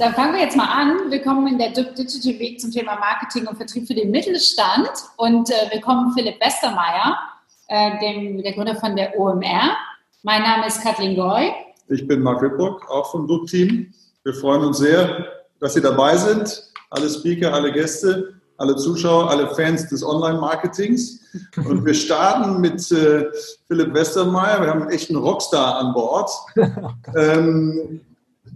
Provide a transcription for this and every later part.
dann fangen wir jetzt mal an. Willkommen in der Digital Week zum Thema Marketing und Vertrieb für den Mittelstand. Und äh, willkommen Philipp Westermeier, äh, dem, der Gründer von der OMR. Mein Name ist Kathleen Goy. Ich bin Marc Wittbrock, auch vom DUB-Team. Wir freuen uns sehr, dass Sie dabei sind. Alle Speaker, alle Gäste, alle Zuschauer, alle Fans des Online-Marketings. Und wir starten mit äh, Philipp Westermeier. Wir haben einen echten Rockstar an Bord. ähm,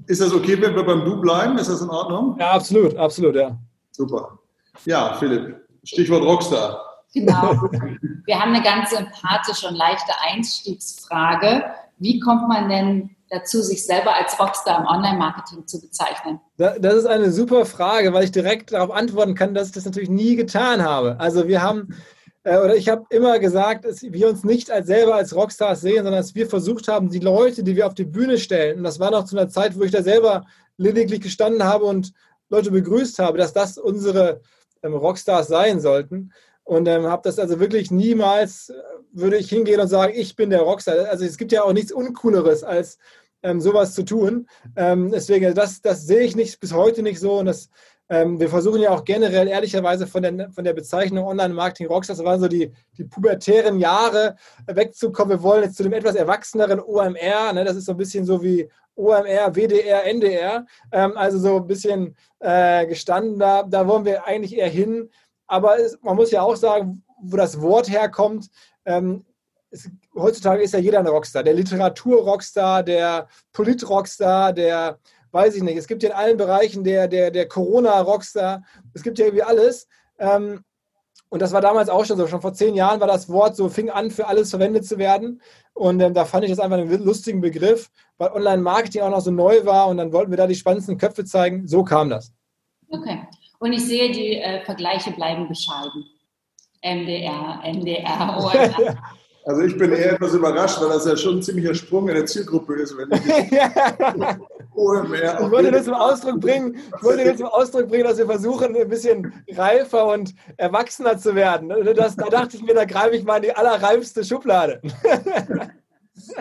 ist das okay, wenn wir beim Du bleiben? Ist das in Ordnung? Ja, absolut, absolut, ja. Super. Ja, Philipp, Stichwort Rockstar. Genau. Wir haben eine ganz sympathische und leichte Einstiegsfrage. Wie kommt man denn dazu, sich selber als Rockstar im Online-Marketing zu bezeichnen? Das ist eine super Frage, weil ich direkt darauf antworten kann, dass ich das natürlich nie getan habe. Also wir haben, äh, oder ich habe immer gesagt, dass wir uns nicht als selber als Rockstars sehen, sondern dass wir versucht haben, die Leute, die wir auf die Bühne stellen, und das war noch zu einer Zeit, wo ich da selber lediglich gestanden habe und Leute begrüßt habe, dass das unsere ähm, Rockstars sein sollten. Und ähm, habe das also wirklich niemals, äh, würde ich hingehen und sagen, ich bin der Rockstar. Also es gibt ja auch nichts Uncooleres, als ähm, sowas zu tun. Ähm, deswegen, das, das sehe ich nicht bis heute nicht so. Und das, ähm, wir versuchen ja auch generell ehrlicherweise von der, von der Bezeichnung Online-Marketing Rockstars, das waren so die, die pubertären Jahre, wegzukommen. Wir wollen jetzt zu dem etwas erwachseneren OMR. Ne? Das ist so ein bisschen so wie OMR, WDR, NDR. Ähm, also so ein bisschen äh, gestanden. Da, da wollen wir eigentlich eher hin aber es, man muss ja auch sagen, wo das Wort herkommt. Ähm, es, heutzutage ist ja jeder ein Rockstar. Der Literatur-Rockstar, der Polit-Rockstar, der, weiß ich nicht, es gibt ja in allen Bereichen der, der, der Corona-Rockstar. Es gibt ja irgendwie alles. Ähm, und das war damals auch schon so. Schon vor zehn Jahren war das Wort so, fing an, für alles verwendet zu werden. Und ähm, da fand ich das einfach einen lustigen Begriff, weil Online-Marketing auch noch so neu war. Und dann wollten wir da die spannendsten Köpfe zeigen. So kam das. Okay. Und ich sehe, die äh, Vergleiche bleiben bescheiden. MDR, NDR, OMR. Also ich bin eher etwas überrascht, weil das ja schon ein ziemlicher Sprung in der Zielgruppe ist. Wenn ich ich wollte das zum Ausdruck bringen, ich wollte das zum Ausdruck bringen, dass wir versuchen, ein bisschen reifer und erwachsener zu werden. Das, da dachte ich mir, da greife ich mal in die allerreifste Schublade.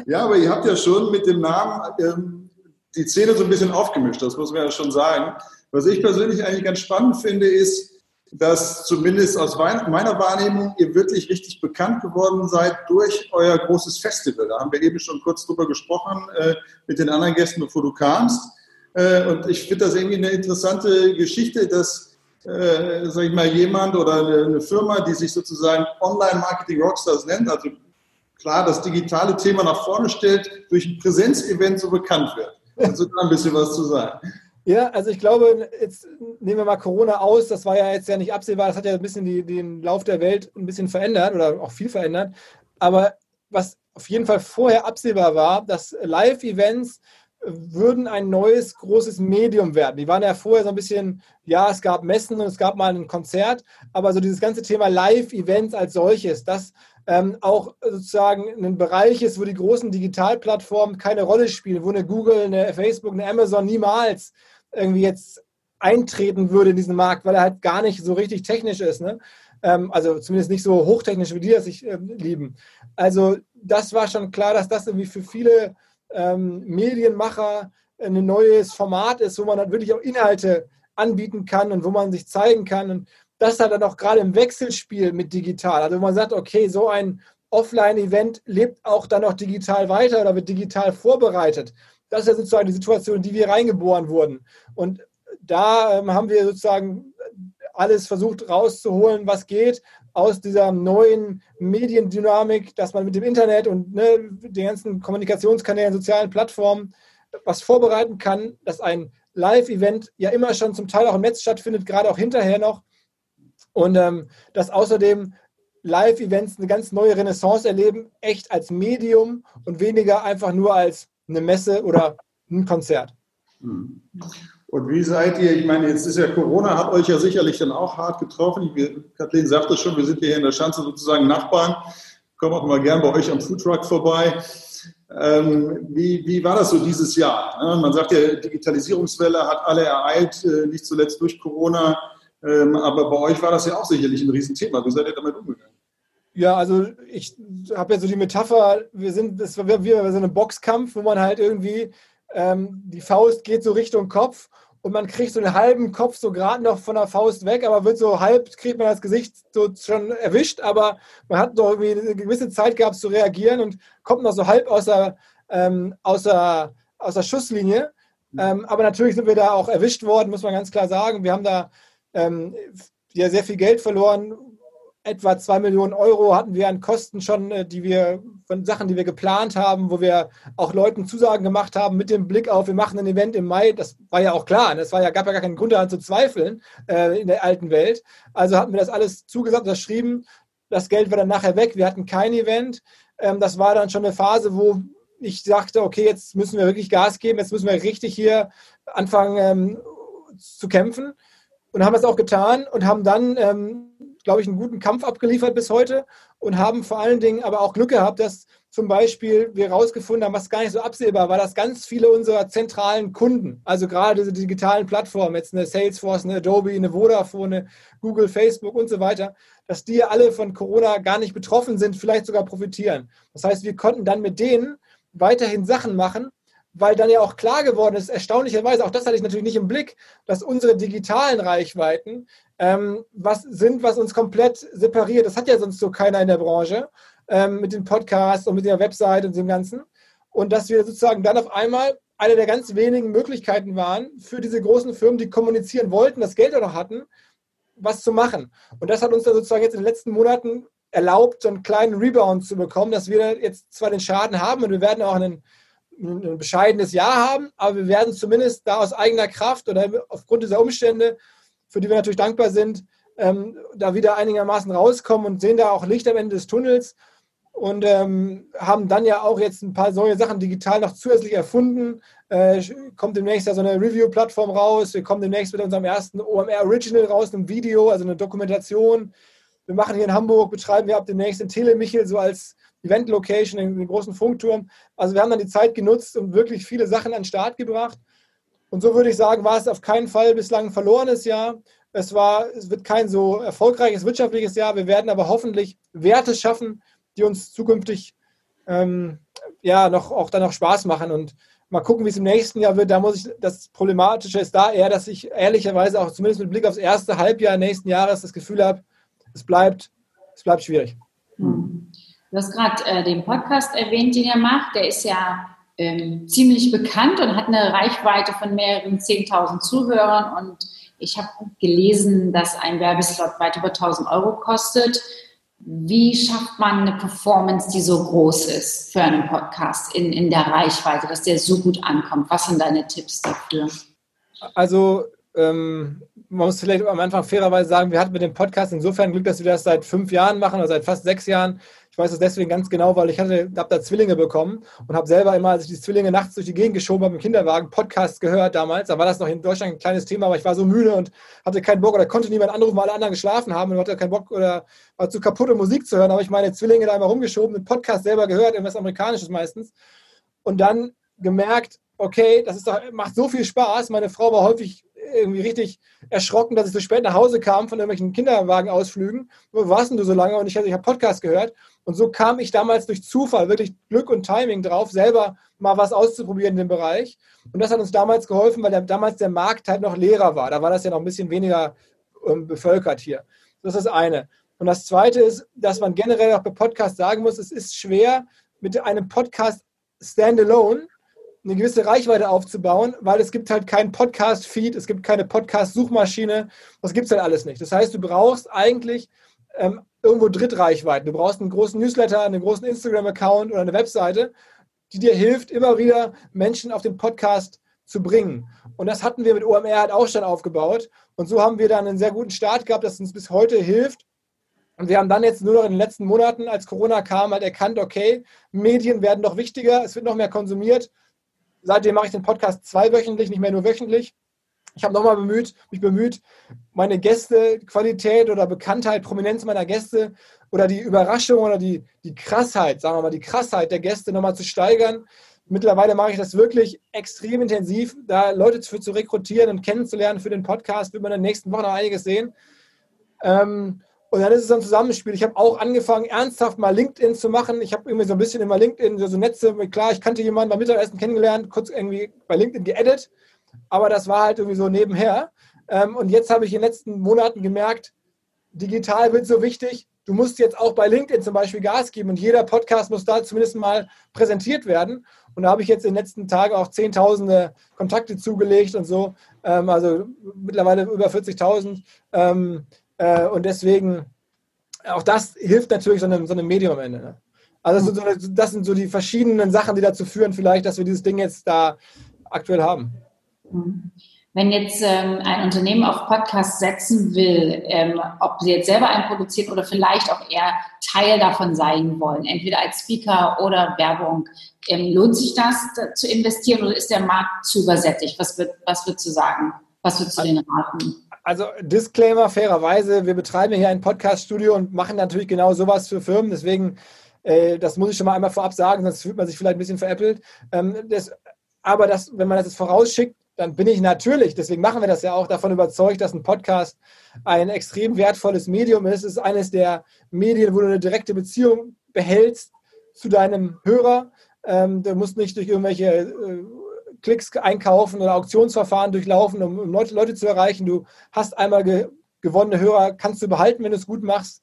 Ja, aber ihr habt ja schon mit dem Namen ähm, die Szene so ein bisschen aufgemischt, das muss man ja schon sagen. Was ich persönlich eigentlich ganz spannend finde, ist, dass zumindest aus meiner Wahrnehmung ihr wirklich richtig bekannt geworden seid durch euer großes Festival. Da haben wir eben schon kurz drüber gesprochen äh, mit den anderen Gästen, bevor du kamst. Äh, und ich finde das irgendwie eine interessante Geschichte, dass, äh, sag ich mal, jemand oder eine, Firma, die sich sozusagen Online-Marketing Rockstars nennt, also klar das digitale Thema nach vorne stellt, durch ein Präsenzevent so bekannt wird. Du da ein bisschen was zu sagen? Ja, also ich glaube, jetzt nehmen wir mal Corona aus, das war ja jetzt ja nicht absehbar, das hat ja ein bisschen die, den Lauf der Welt ein bisschen verändert oder auch viel verändert. Aber was auf jeden Fall vorher absehbar war, dass Live-Events würden ein neues großes Medium werden. Die waren ja vorher so ein bisschen, ja, es gab Messen und es gab mal ein Konzert, aber so dieses ganze Thema Live-Events als solches, das ähm, auch sozusagen ein Bereich ist, wo die großen Digitalplattformen keine Rolle spielen, wo eine Google, eine Facebook, eine Amazon niemals irgendwie jetzt eintreten würde in diesen Markt, weil er halt gar nicht so richtig technisch ist. Ne? Ähm, also zumindest nicht so hochtechnisch, wie die das sich ähm, lieben. Also das war schon klar, dass das irgendwie für viele ähm, Medienmacher ein neues Format ist, wo man dann wirklich auch Inhalte anbieten kann und wo man sich zeigen kann. Und das hat dann auch gerade im Wechselspiel mit digital. Also man sagt, okay, so ein Offline-Event lebt auch dann noch digital weiter oder wird digital vorbereitet. Das ist ja sozusagen die Situation, in die wir reingeboren wurden. Und da ähm, haben wir sozusagen alles versucht rauszuholen, was geht aus dieser neuen Mediendynamik, dass man mit dem Internet und ne, den ganzen Kommunikationskanälen, sozialen Plattformen was vorbereiten kann, dass ein Live-Event ja immer schon zum Teil auch im Netz stattfindet, gerade auch hinterher noch. Und ähm, dass außerdem Live-Events eine ganz neue Renaissance erleben, echt als Medium und weniger einfach nur als eine Messe oder ein Konzert. Hm. Und wie seid ihr, ich meine, jetzt ist ja Corona, hat euch ja sicherlich dann auch hart getroffen. Wir, Kathleen sagte schon, wir sind hier in der Schanze sozusagen Nachbarn, kommen auch mal gern bei euch am Foodtruck vorbei. Ähm, wie, wie war das so dieses Jahr? Man sagt ja, Digitalisierungswelle hat alle ereilt, äh, nicht zuletzt durch Corona. Ähm, aber bei euch war das ja auch sicherlich ein Riesenthema. Wie seid ihr damit umgegangen? Ja, also ich habe ja so die Metapher, wir sind, das war wie so ein Boxkampf, wo man halt irgendwie, ähm, die Faust geht so Richtung Kopf und man kriegt so einen halben Kopf so gerade noch von der Faust weg, aber wird so halb, kriegt man das Gesicht so schon erwischt, aber man hat noch irgendwie eine gewisse Zeit gehabt zu reagieren und kommt noch so halb aus der, ähm, aus der, aus der Schusslinie. Ähm, aber natürlich sind wir da auch erwischt worden, muss man ganz klar sagen. Wir haben da ähm, ja, sehr viel Geld verloren, etwa zwei Millionen Euro hatten wir an Kosten schon, äh, die wir von Sachen, die wir geplant haben, wo wir auch Leuten Zusagen gemacht haben mit dem Blick auf, wir machen ein Event im Mai. Das war ja auch klar. Das war ja, gab ja gar keinen Grund daran zu zweifeln äh, in der alten Welt. Also hatten wir das alles zugesagt, unterschrieben. Das Geld war dann nachher weg. Wir hatten kein Event. Ähm, das war dann schon eine Phase, wo ich sagte, okay, jetzt müssen wir wirklich Gas geben. Jetzt müssen wir richtig hier anfangen ähm, zu kämpfen. Und haben das auch getan und haben dann ähm, glaube ich, einen guten Kampf abgeliefert bis heute und haben vor allen Dingen aber auch Glück gehabt, dass zum Beispiel wir herausgefunden haben, was gar nicht so absehbar war, dass ganz viele unserer zentralen Kunden, also gerade diese digitalen Plattformen, jetzt eine Salesforce, eine Adobe, eine Vodafone, eine Google, Facebook und so weiter, dass die alle von Corona gar nicht betroffen sind, vielleicht sogar profitieren. Das heißt, wir konnten dann mit denen weiterhin Sachen machen, weil dann ja auch klar geworden ist, erstaunlicherweise, auch das hatte ich natürlich nicht im Blick, dass unsere digitalen Reichweiten ähm, was sind, was uns komplett separiert. Das hat ja sonst so keiner in der Branche ähm, mit den Podcasts und mit der Website und dem Ganzen. Und dass wir sozusagen dann auf einmal eine der ganz wenigen Möglichkeiten waren für diese großen Firmen, die kommunizieren wollten, das Geld auch noch hatten, was zu machen. Und das hat uns dann sozusagen jetzt in den letzten Monaten erlaubt, so einen kleinen Rebound zu bekommen, dass wir jetzt zwar den Schaden haben und wir werden auch einen ein bescheidenes Jahr haben, aber wir werden zumindest da aus eigener Kraft oder aufgrund dieser Umstände, für die wir natürlich dankbar sind, ähm, da wieder einigermaßen rauskommen und sehen da auch Licht am Ende des Tunnels und ähm, haben dann ja auch jetzt ein paar neue Sachen digital noch zusätzlich erfunden. Äh, kommt demnächst ja so eine Review-Plattform raus. Wir kommen demnächst mit unserem ersten OMR Original raus, einem Video, also eine Dokumentation. Wir machen hier in Hamburg, betreiben wir ab demnächst in Telemichel so als Event-Location, den großen Funkturm. Also wir haben dann die Zeit genutzt und wirklich viele Sachen an den Start gebracht. Und so würde ich sagen, war es auf keinen Fall bislang ein verlorenes Jahr. Es, war, es wird kein so erfolgreiches wirtschaftliches Jahr. Wir werden aber hoffentlich Werte schaffen, die uns zukünftig ähm, ja noch auch dann noch Spaß machen und mal gucken, wie es im nächsten Jahr wird. Da muss ich, das Problematische ist da eher, dass ich ehrlicherweise auch zumindest mit Blick aufs erste Halbjahr nächsten Jahres das Gefühl habe, es bleibt, es bleibt schwierig. Du hast gerade äh, den Podcast erwähnt, den ihr macht. Der ist ja ähm, ziemlich bekannt und hat eine Reichweite von mehreren 10.000 Zuhörern. Und ich habe gelesen, dass ein Werbeslot weit über 1.000 Euro kostet. Wie schafft man eine Performance, die so groß ist für einen Podcast in, in der Reichweite, dass der so gut ankommt? Was sind deine Tipps dafür? Also ähm, man muss vielleicht am Anfang fairerweise sagen, wir hatten mit dem Podcast insofern Glück, dass wir das seit fünf Jahren machen oder seit fast sechs Jahren. Ich weiß das deswegen ganz genau, weil ich habe da Zwillinge bekommen und habe selber immer, als ich die Zwillinge nachts durch die Gegend geschoben habe im Kinderwagen, Podcasts gehört damals. Da war das noch in Deutschland ein kleines Thema, aber ich war so müde und hatte keinen Bock oder konnte niemand anrufen, weil alle anderen geschlafen haben und hatte keinen Bock oder war zu kaputt, um Musik zu hören. Da habe ich meine Zwillinge da immer rumgeschoben, den Podcast selber gehört, irgendwas Amerikanisches meistens. Und dann gemerkt, okay, das ist doch, macht so viel Spaß. Meine Frau war häufig irgendwie richtig erschrocken, dass ich so spät nach Hause kam von irgendwelchen Kinderwagenausflügen. Wo warst denn du so lange? Und ich, ich habe Podcast gehört. Und so kam ich damals durch Zufall, wirklich Glück und Timing drauf, selber mal was auszuprobieren in dem Bereich. Und das hat uns damals geholfen, weil der, damals der Markt halt noch leerer war. Da war das ja noch ein bisschen weniger ähm, bevölkert hier. Das ist das eine. Und das zweite ist, dass man generell auch bei Podcasts sagen muss, es ist schwer, mit einem Podcast standalone eine gewisse Reichweite aufzubauen, weil es gibt halt keinen Podcast-Feed, es gibt keine Podcast-Suchmaschine, das gibt es halt alles nicht. Das heißt, du brauchst eigentlich ähm, irgendwo Drittreichweiten. Du brauchst einen großen Newsletter, einen großen Instagram-Account oder eine Webseite, die dir hilft, immer wieder Menschen auf den Podcast zu bringen. Und das hatten wir mit OMR halt auch schon aufgebaut. Und so haben wir dann einen sehr guten Start gehabt, das uns bis heute hilft. Und wir haben dann jetzt nur noch in den letzten Monaten, als Corona kam, halt erkannt, okay, Medien werden noch wichtiger, es wird noch mehr konsumiert Seitdem mache ich den Podcast zweiwöchentlich, nicht mehr nur wöchentlich. Ich habe nochmal bemüht, mich bemüht, meine Gäste, Qualität oder Bekanntheit, Prominenz meiner Gäste oder die Überraschung oder die, die Krassheit, sagen wir mal, die Krassheit der Gäste nochmal zu steigern. Mittlerweile mache ich das wirklich extrem intensiv, da Leute für zu rekrutieren und kennenzulernen für den Podcast, wird man in den nächsten Wochen noch einiges sehen. Ähm, und dann ist es ein Zusammenspiel. Ich habe auch angefangen, ernsthaft mal LinkedIn zu machen. Ich habe irgendwie so ein bisschen immer LinkedIn, so, Netze, klar, ich kannte jemanden beim Mittagessen kennengelernt, kurz irgendwie bei LinkedIn geedit. aber das war halt irgendwie so nebenher. Ähm, und jetzt habe ich in den letzten Monaten gemerkt, digital wird so wichtig. Du musst jetzt auch bei LinkedIn zum Beispiel Gas geben und jeder Podcast muss da zumindest mal präsentiert werden. Und da habe ich jetzt in den letzten Tagen auch Zehntausende Kontakte zugelegt und so. Ähm, also mittlerweile über 40.000. Äh, und deswegen, auch das hilft natürlich so einem, so einem Medium am Ende. Ne? Also das sind so die verschiedenen Sachen, die dazu führen, vielleicht, dass wir dieses Ding jetzt da aktuell haben. Mhm. Wenn jetzt ähm, ein Unternehmen auf Podcast setzen will, ähm, ob sie jetzt selber einen produzieren oder vielleicht auch eher Teil davon sein wollen, entweder als Speaker oder Werbung, ähm, lohnt sich das da, zu investieren oder ist der Markt zu übersättigt? Was, wird, was würdest du sagen? Was würdest du denen raten? Also Disclaimer, fairerweise, wir betreiben hier ein Podcast-Studio und machen natürlich genau sowas für Firmen. Deswegen, äh, das muss ich schon mal einmal vorab sagen, sonst fühlt man sich vielleicht ein bisschen veräppelt. Ähm, das, aber das, wenn man das jetzt vorausschickt, dann bin ich natürlich, deswegen machen wir das ja auch, davon überzeugt, dass ein Podcast ein extrem wertvolles Medium ist. Es ist eines der Medien, wo du eine direkte Beziehung behältst zu deinem Hörer. Ähm, du musst nicht durch irgendwelche äh, Klicks einkaufen oder Auktionsverfahren durchlaufen, um, Leute, Leute, zu erreichen. Du hast einmal ge gewonnene Hörer, kannst du behalten, wenn du es gut machst.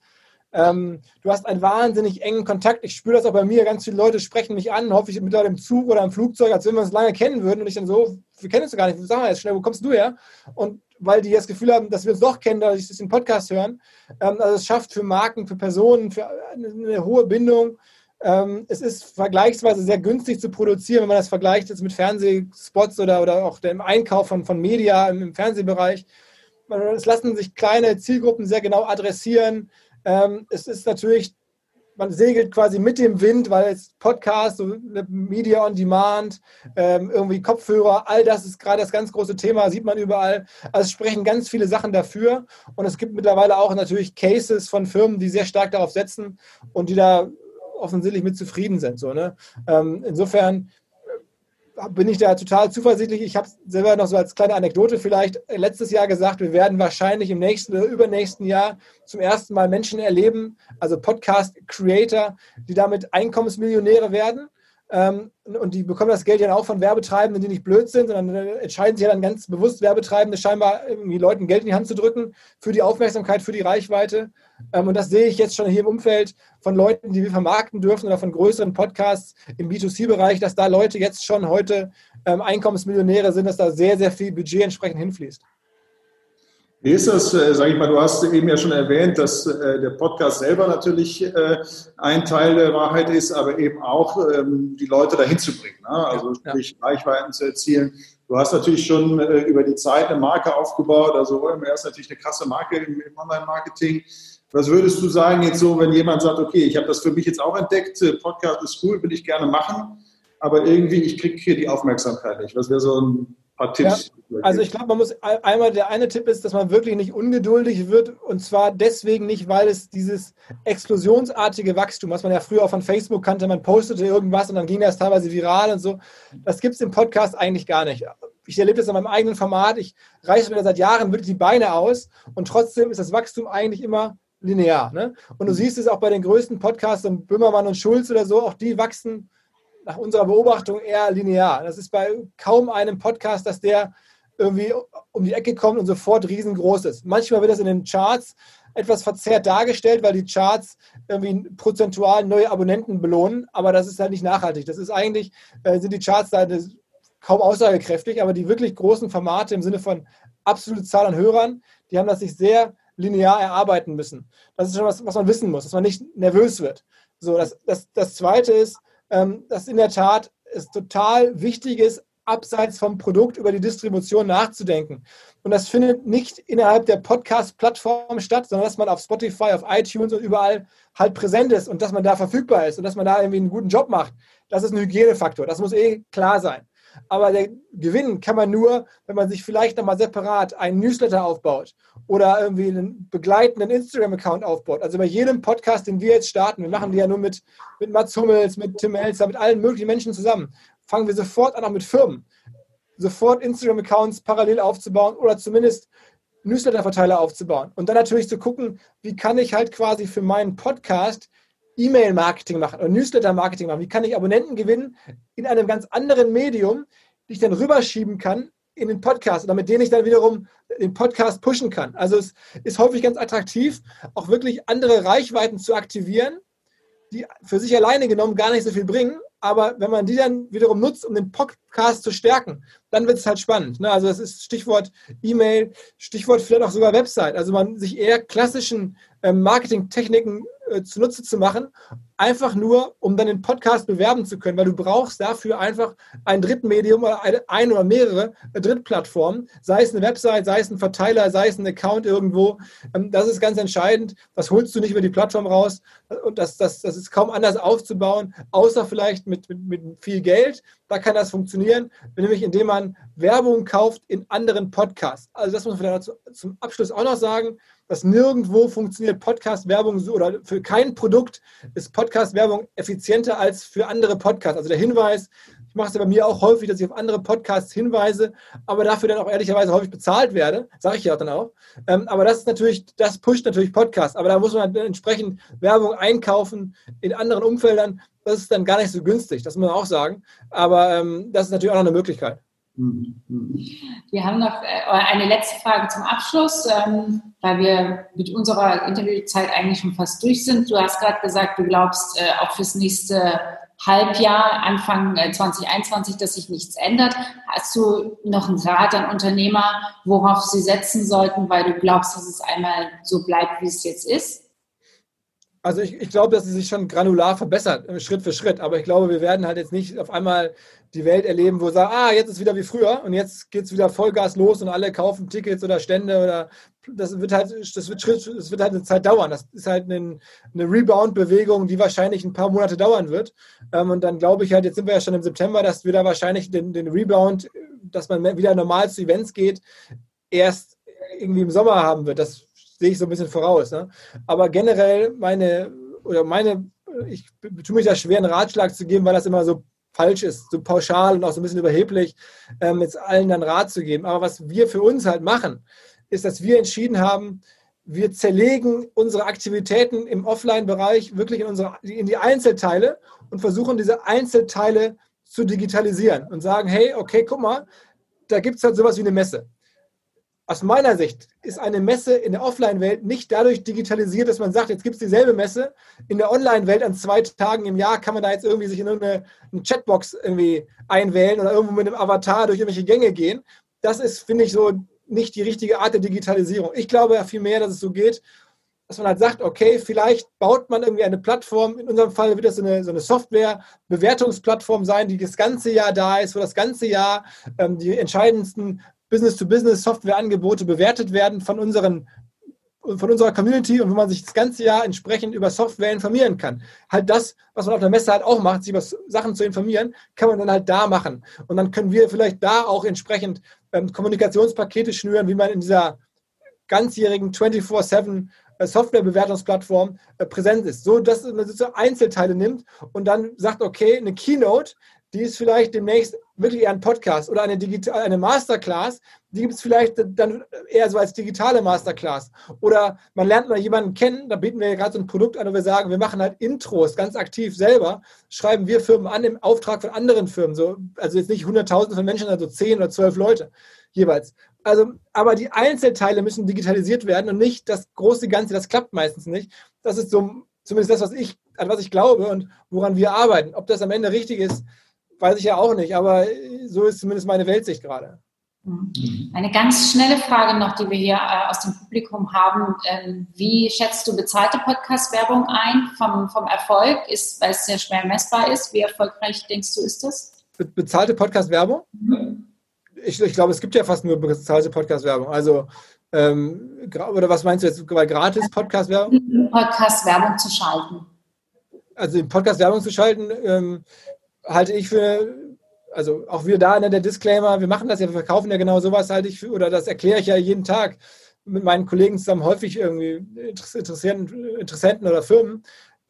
Ähm, du hast einen wahnsinnig engen Kontakt. Ich spüre das auch bei mir. Ganz viele Leute sprechen mich an, hoffe ich mit im Zug oder im Flugzeug, als wenn wir uns lange kennen würden. Und ich dann so, wir kennen uns gar nicht. Sag mal jetzt schnell, wo kommst du her? Und weil die das Gefühl haben, dass wir uns doch kennen, dadurch, dass sie den Podcast hören. Ähm, also es schafft für Marken, für Personen, für eine hohe Bindung. Ähm, es ist vergleichsweise sehr günstig zu produzieren, wenn man das vergleicht jetzt mit Fernsehspots oder, oder auch dem Einkauf von, von Media im, im Fernsehbereich. Es lassen sich kleine Zielgruppen sehr genau adressieren. Ähm, es ist natürlich, man segelt quasi mit dem Wind, weil es Podcast, so Media on Demand, ähm, irgendwie Kopfhörer, all das ist gerade das ganz große Thema, sieht man überall. Also es sprechen ganz viele Sachen dafür. Und es gibt mittlerweile auch natürlich Cases von Firmen, die sehr stark darauf setzen und die da offensichtlich mit zufrieden sind. So, ne? Ähm, insofern bin ich da total zuversichtlich. Ich habe selber noch so als kleine Anekdote vielleicht letztes Jahr gesagt, wir werden wahrscheinlich im nächsten oder übernächsten Jahr zum ersten Mal Menschen erleben, also Podcast-Creator, die damit Einkommensmillionäre werden. Ähm, und die bekommen das Geld ja auch von Werbetreibenden, die nicht blöd sind, sondern entscheiden sich ja dann ganz bewusst, Werbetreibende scheinbar irgendwie Leuten Geld in die Hand zu drücken für die Aufmerksamkeit, für die Reichweite. Ähm, und das sehe ich jetzt schon hier im Umfeld von Leuten, die wir vermarkten dürfen oder von größeren Podcasts im B2C-Bereich, dass da Leute jetzt schon heute ähm, Einkommensmillionäre sind, dass da sehr, sehr viel Budget entsprechend hinfließt. Wie ist das, äh, sage ich mal, du hast eben ja schon erwähnt, dass äh, der Podcast selber natürlich äh, ein Teil der Wahrheit ist, aber eben auch ähm, die Leute dahin zu bringen, ne? also sprich ja. Reichweiten zu erzielen. Du hast natürlich schon äh, über die Zeit eine Marke aufgebaut, also OMR ist natürlich eine krasse Marke im, im Online-Marketing. Was würdest du sagen jetzt so, wenn jemand sagt, okay, ich habe das für mich jetzt auch entdeckt, Podcast ist cool, will ich gerne machen, aber irgendwie, ich kriege hier die Aufmerksamkeit nicht. Was wäre so ein paar Tipps? Ja, also ich glaube, man muss einmal, der eine Tipp ist, dass man wirklich nicht ungeduldig wird und zwar deswegen nicht, weil es dieses explosionsartige Wachstum, was man ja früher auch von Facebook kannte, man postete irgendwas und dann ging das teilweise viral und so, das gibt es im Podcast eigentlich gar nicht ich erlebe das in meinem eigenen Format, ich reiße mir da seit Jahren wirklich die Beine aus und trotzdem ist das Wachstum eigentlich immer linear. Ne? Und du siehst es auch bei den größten Podcasts, Böhmermann und Schulz oder so, auch die wachsen nach unserer Beobachtung eher linear. Das ist bei kaum einem Podcast, dass der irgendwie um die Ecke kommt und sofort riesengroß ist. Manchmal wird das in den Charts etwas verzerrt dargestellt, weil die Charts irgendwie prozentual neue Abonnenten belohnen, aber das ist halt nicht nachhaltig. Das ist eigentlich, äh, sind die Charts da kaum aussagekräftig, aber die wirklich großen Formate im Sinne von absolute Zahl an Hörern, die haben das sich sehr linear erarbeiten müssen. Das ist schon was, was man wissen muss, dass man nicht nervös wird. So, das, das, das Zweite ist, ähm, dass in der Tat es total wichtig ist, abseits vom Produkt über die Distribution nachzudenken. Und das findet nicht innerhalb der Podcast-Plattform statt, sondern dass man auf Spotify, auf iTunes und überall halt präsent ist und dass man da verfügbar ist und dass man da irgendwie einen guten Job macht. Das ist ein Hygienefaktor. Das muss eh klar sein. Aber der Gewinn kann man nur, wenn man sich vielleicht nochmal separat einen Newsletter aufbaut oder irgendwie einen begleitenden Instagram-Account aufbaut. Also bei jedem Podcast, den wir jetzt starten, wir machen die ja nur mit, mit Mats Hummels, mit Tim Elster, mit allen möglichen Menschen zusammen, fangen wir sofort an, auch mit Firmen, sofort Instagram-Accounts parallel aufzubauen oder zumindest Newsletter-Verteiler aufzubauen. Und dann natürlich zu gucken, wie kann ich halt quasi für meinen Podcast E-Mail-Marketing machen oder Newsletter-Marketing machen? Wie kann ich Abonnenten gewinnen in einem ganz anderen Medium, die ich dann rüberschieben kann in den Podcast oder mit denen ich dann wiederum den Podcast pushen kann. Also es ist häufig ganz attraktiv, auch wirklich andere Reichweiten zu aktivieren, die für sich alleine genommen gar nicht so viel bringen, aber wenn man die dann wiederum nutzt, um den Podcast zu stärken, dann wird es halt spannend. Ne? Also das ist Stichwort E-Mail, Stichwort vielleicht auch sogar Website. Also man sich eher klassischen ähm, Marketingtechniken äh, zunutze zu machen, einfach nur, um dann den Podcast bewerben zu können, weil du brauchst dafür einfach ein Drittmedium oder eine, ein oder mehrere Drittplattformen, sei es eine Website, sei es ein Verteiler, sei es ein Account irgendwo. Ähm, das ist ganz entscheidend. Das holst du nicht über die Plattform raus und das, das, das ist kaum anders aufzubauen, außer vielleicht mit, mit, mit viel Geld. Da kann das funktionieren, nämlich indem man Werbung kauft in anderen Podcasts. Also das muss man vielleicht zum Abschluss auch noch sagen dass nirgendwo funktioniert Podcast-Werbung so oder für kein Produkt ist Podcast-Werbung effizienter als für andere Podcasts. Also der Hinweis, ich mache es ja bei mir auch häufig, dass ich auf andere Podcasts hinweise, aber dafür dann auch ehrlicherweise häufig bezahlt werde, sage ich ja dann auch. Ähm, aber das ist natürlich, das pusht natürlich Podcasts. Aber da muss man entsprechend Werbung einkaufen in anderen Umfeldern. Das ist dann gar nicht so günstig, das muss man auch sagen. Aber ähm, das ist natürlich auch noch eine Möglichkeit. Wir haben noch äh, eine letzte Frage zum Abschluss, ähm, weil wir mit unserer Interviewzeit eigentlich schon fast durch sind. Du hast gerade gesagt, du glaubst äh, auch fürs nächste Halbjahr, Anfang 2021, äh, dass sich nichts ändert. Hast du noch einen Rat an Unternehmer, worauf sie setzen sollten, weil du glaubst, dass es einmal so bleibt, wie es jetzt ist? Also ich, ich glaube, dass sie sich schon granular verbessert, Schritt für Schritt. Aber ich glaube, wir werden halt jetzt nicht auf einmal die Welt erleben, wo wir sagen, ah, jetzt ist wieder wie früher und jetzt geht es wieder Vollgas los und alle kaufen Tickets oder Stände oder das wird halt, das wird Schritt, das wird halt eine Zeit dauern. Das ist halt eine, eine Rebound-Bewegung, die wahrscheinlich ein paar Monate dauern wird. Ähm, und dann glaube ich halt, jetzt sind wir ja schon im September, dass wir da wahrscheinlich den, den Rebound, dass man wieder normal zu Events geht, erst irgendwie im Sommer haben wird. Das sehe ich so ein bisschen voraus. Ne? Aber generell meine, oder meine, ich tue mich da schwer, einen Ratschlag zu geben, weil das immer so falsch ist, so pauschal und auch so ein bisschen überheblich, ähm, jetzt allen dann Rat zu geben. Aber was wir für uns halt machen, ist, dass wir entschieden haben, wir zerlegen unsere Aktivitäten im Offline-Bereich wirklich in, unsere, in die Einzelteile und versuchen diese Einzelteile zu digitalisieren und sagen, hey, okay, guck mal, da gibt es halt sowas wie eine Messe aus meiner Sicht ist eine Messe in der Offline-Welt nicht dadurch digitalisiert, dass man sagt, jetzt gibt es dieselbe Messe. In der Online-Welt an zwei Tagen im Jahr kann man da jetzt irgendwie sich in irgendeine Chatbox irgendwie einwählen oder irgendwo mit einem Avatar durch irgendwelche Gänge gehen. Das ist, finde ich, so nicht die richtige Art der Digitalisierung. Ich glaube ja vielmehr, dass es so geht, dass man halt sagt, okay, vielleicht baut man irgendwie eine Plattform, in unserem Fall wird das so eine, so eine Software-Bewertungsplattform sein, die das ganze Jahr da ist, wo das ganze Jahr ähm, die entscheidendsten Business-to-Business-Softwareangebote bewertet werden von, unseren, von unserer Community und wo man sich das ganze Jahr entsprechend über Software informieren kann. Halt das, was man auf der Messe halt auch macht, sich über Sachen zu informieren, kann man dann halt da machen. Und dann können wir vielleicht da auch entsprechend ähm, Kommunikationspakete schnüren, wie man in dieser ganzjährigen 24-7 äh, Softwarebewertungsplattform äh, präsent ist. So, dass man so Einzelteile nimmt und dann sagt, okay, eine Keynote, die ist vielleicht demnächst wirklich ein Podcast oder eine, digital, eine Masterclass, die gibt es vielleicht dann eher so als digitale Masterclass. Oder man lernt mal jemanden kennen, da bieten wir ja gerade so ein Produkt an, wo wir sagen, wir machen halt Intros ganz aktiv selber, schreiben wir Firmen an im Auftrag von anderen Firmen. So, also jetzt nicht hunderttausende von Menschen, also zehn oder zwölf Leute jeweils. Also, aber die Einzelteile müssen digitalisiert werden und nicht das große Ganze, das klappt meistens nicht. Das ist so zumindest das, was ich, an was ich glaube und woran wir arbeiten. Ob das am Ende richtig ist, weiß ich ja auch nicht, aber so ist zumindest meine Weltsicht gerade. Mhm. Eine ganz schnelle Frage noch, die wir hier äh, aus dem Publikum haben. Ähm, wie schätzt du bezahlte Podcast-Werbung ein vom, vom Erfolg, ist, weil es sehr schwer messbar ist? Wie erfolgreich denkst du, ist das? Be bezahlte Podcast-Werbung? Mhm. Ich, ich glaube, es gibt ja fast nur bezahlte Podcast-Werbung. Also, ähm, oder was meinst du jetzt, gratis Podcast-Werbung? Podcast-Werbung zu schalten. Also, Podcast-Werbung zu schalten, ähm, halte ich für, also auch wir da ne, der Disclaimer, wir machen das ja, wir verkaufen ja genau sowas, halte ich für, oder das erkläre ich ja jeden Tag mit meinen Kollegen zusammen häufig irgendwie Interessenten, Interessenten oder Firmen,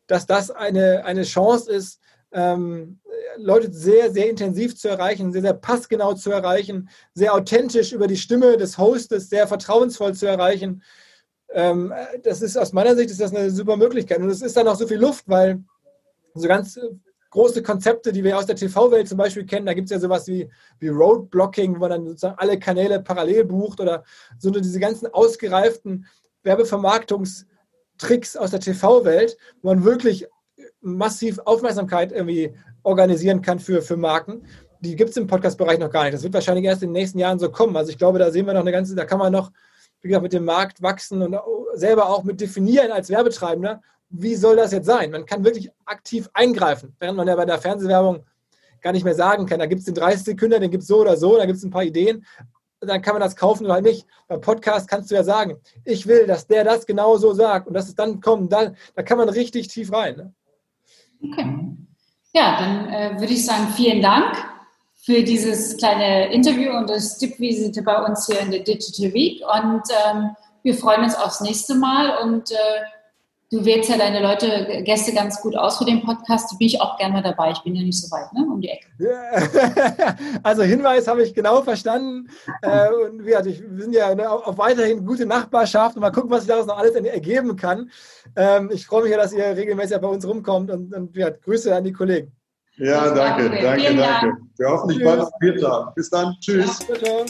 dass das eine, eine Chance ist, ähm, Leute sehr, sehr intensiv zu erreichen, sehr, sehr passgenau zu erreichen, sehr authentisch über die Stimme des Hostes, sehr vertrauensvoll zu erreichen. Ähm, das ist aus meiner Sicht ist das eine super Möglichkeit. Und es ist dann auch so viel Luft, weil so ganz große Konzepte, die wir aus der TV-Welt zum Beispiel kennen. Da gibt es ja sowas wie, wie Roadblocking, wo man dann sozusagen alle Kanäle parallel bucht oder so diese ganzen ausgereiften Werbevermarktungstricks aus der TV-Welt, wo man wirklich massiv Aufmerksamkeit irgendwie organisieren kann für, für Marken. Die gibt es im Podcast-Bereich noch gar nicht. Das wird wahrscheinlich erst in den nächsten Jahren so kommen. Also ich glaube, da sehen wir noch eine ganze, da kann man noch, wie gesagt, mit dem Markt wachsen und selber auch mit definieren als Werbetreibender, wie soll das jetzt sein? Man kann wirklich aktiv eingreifen, während man ja bei der Fernsehwerbung gar nicht mehr sagen kann. Da gibt es den 30 Sekunden, den gibt es so oder so, da gibt es ein paar Ideen. Dann kann man das kaufen oder nicht. Beim Podcast kannst du ja sagen, ich will, dass der das genau so sagt und dass es dann kommt. Da, da kann man richtig tief rein. Ne? Okay. Ja, dann äh, würde ich sagen, vielen Dank für dieses kleine Interview und das Tippvisite bei uns hier in der Digital Week. Und ähm, wir freuen uns aufs nächste Mal und äh, du wählst ja deine Leute, Gäste ganz gut aus für den Podcast. Da bin ich auch gerne mal dabei. Ich bin ja nicht so weit, ne? Um die Ecke. also Hinweis habe ich genau verstanden. Äh, und wir, sind ja ne, auf weiterhin gute Nachbarschaft und mal gucken, was sich daraus noch alles ergeben kann. Ähm, ich freue mich ja, dass ihr regelmäßig bei uns rumkommt und, und ja, Grüße an die Kollegen. Ja, danke, danke, danke. danke. Wir hoffen, ich bald Bier Bis dann. Tschüss. Ja, ciao.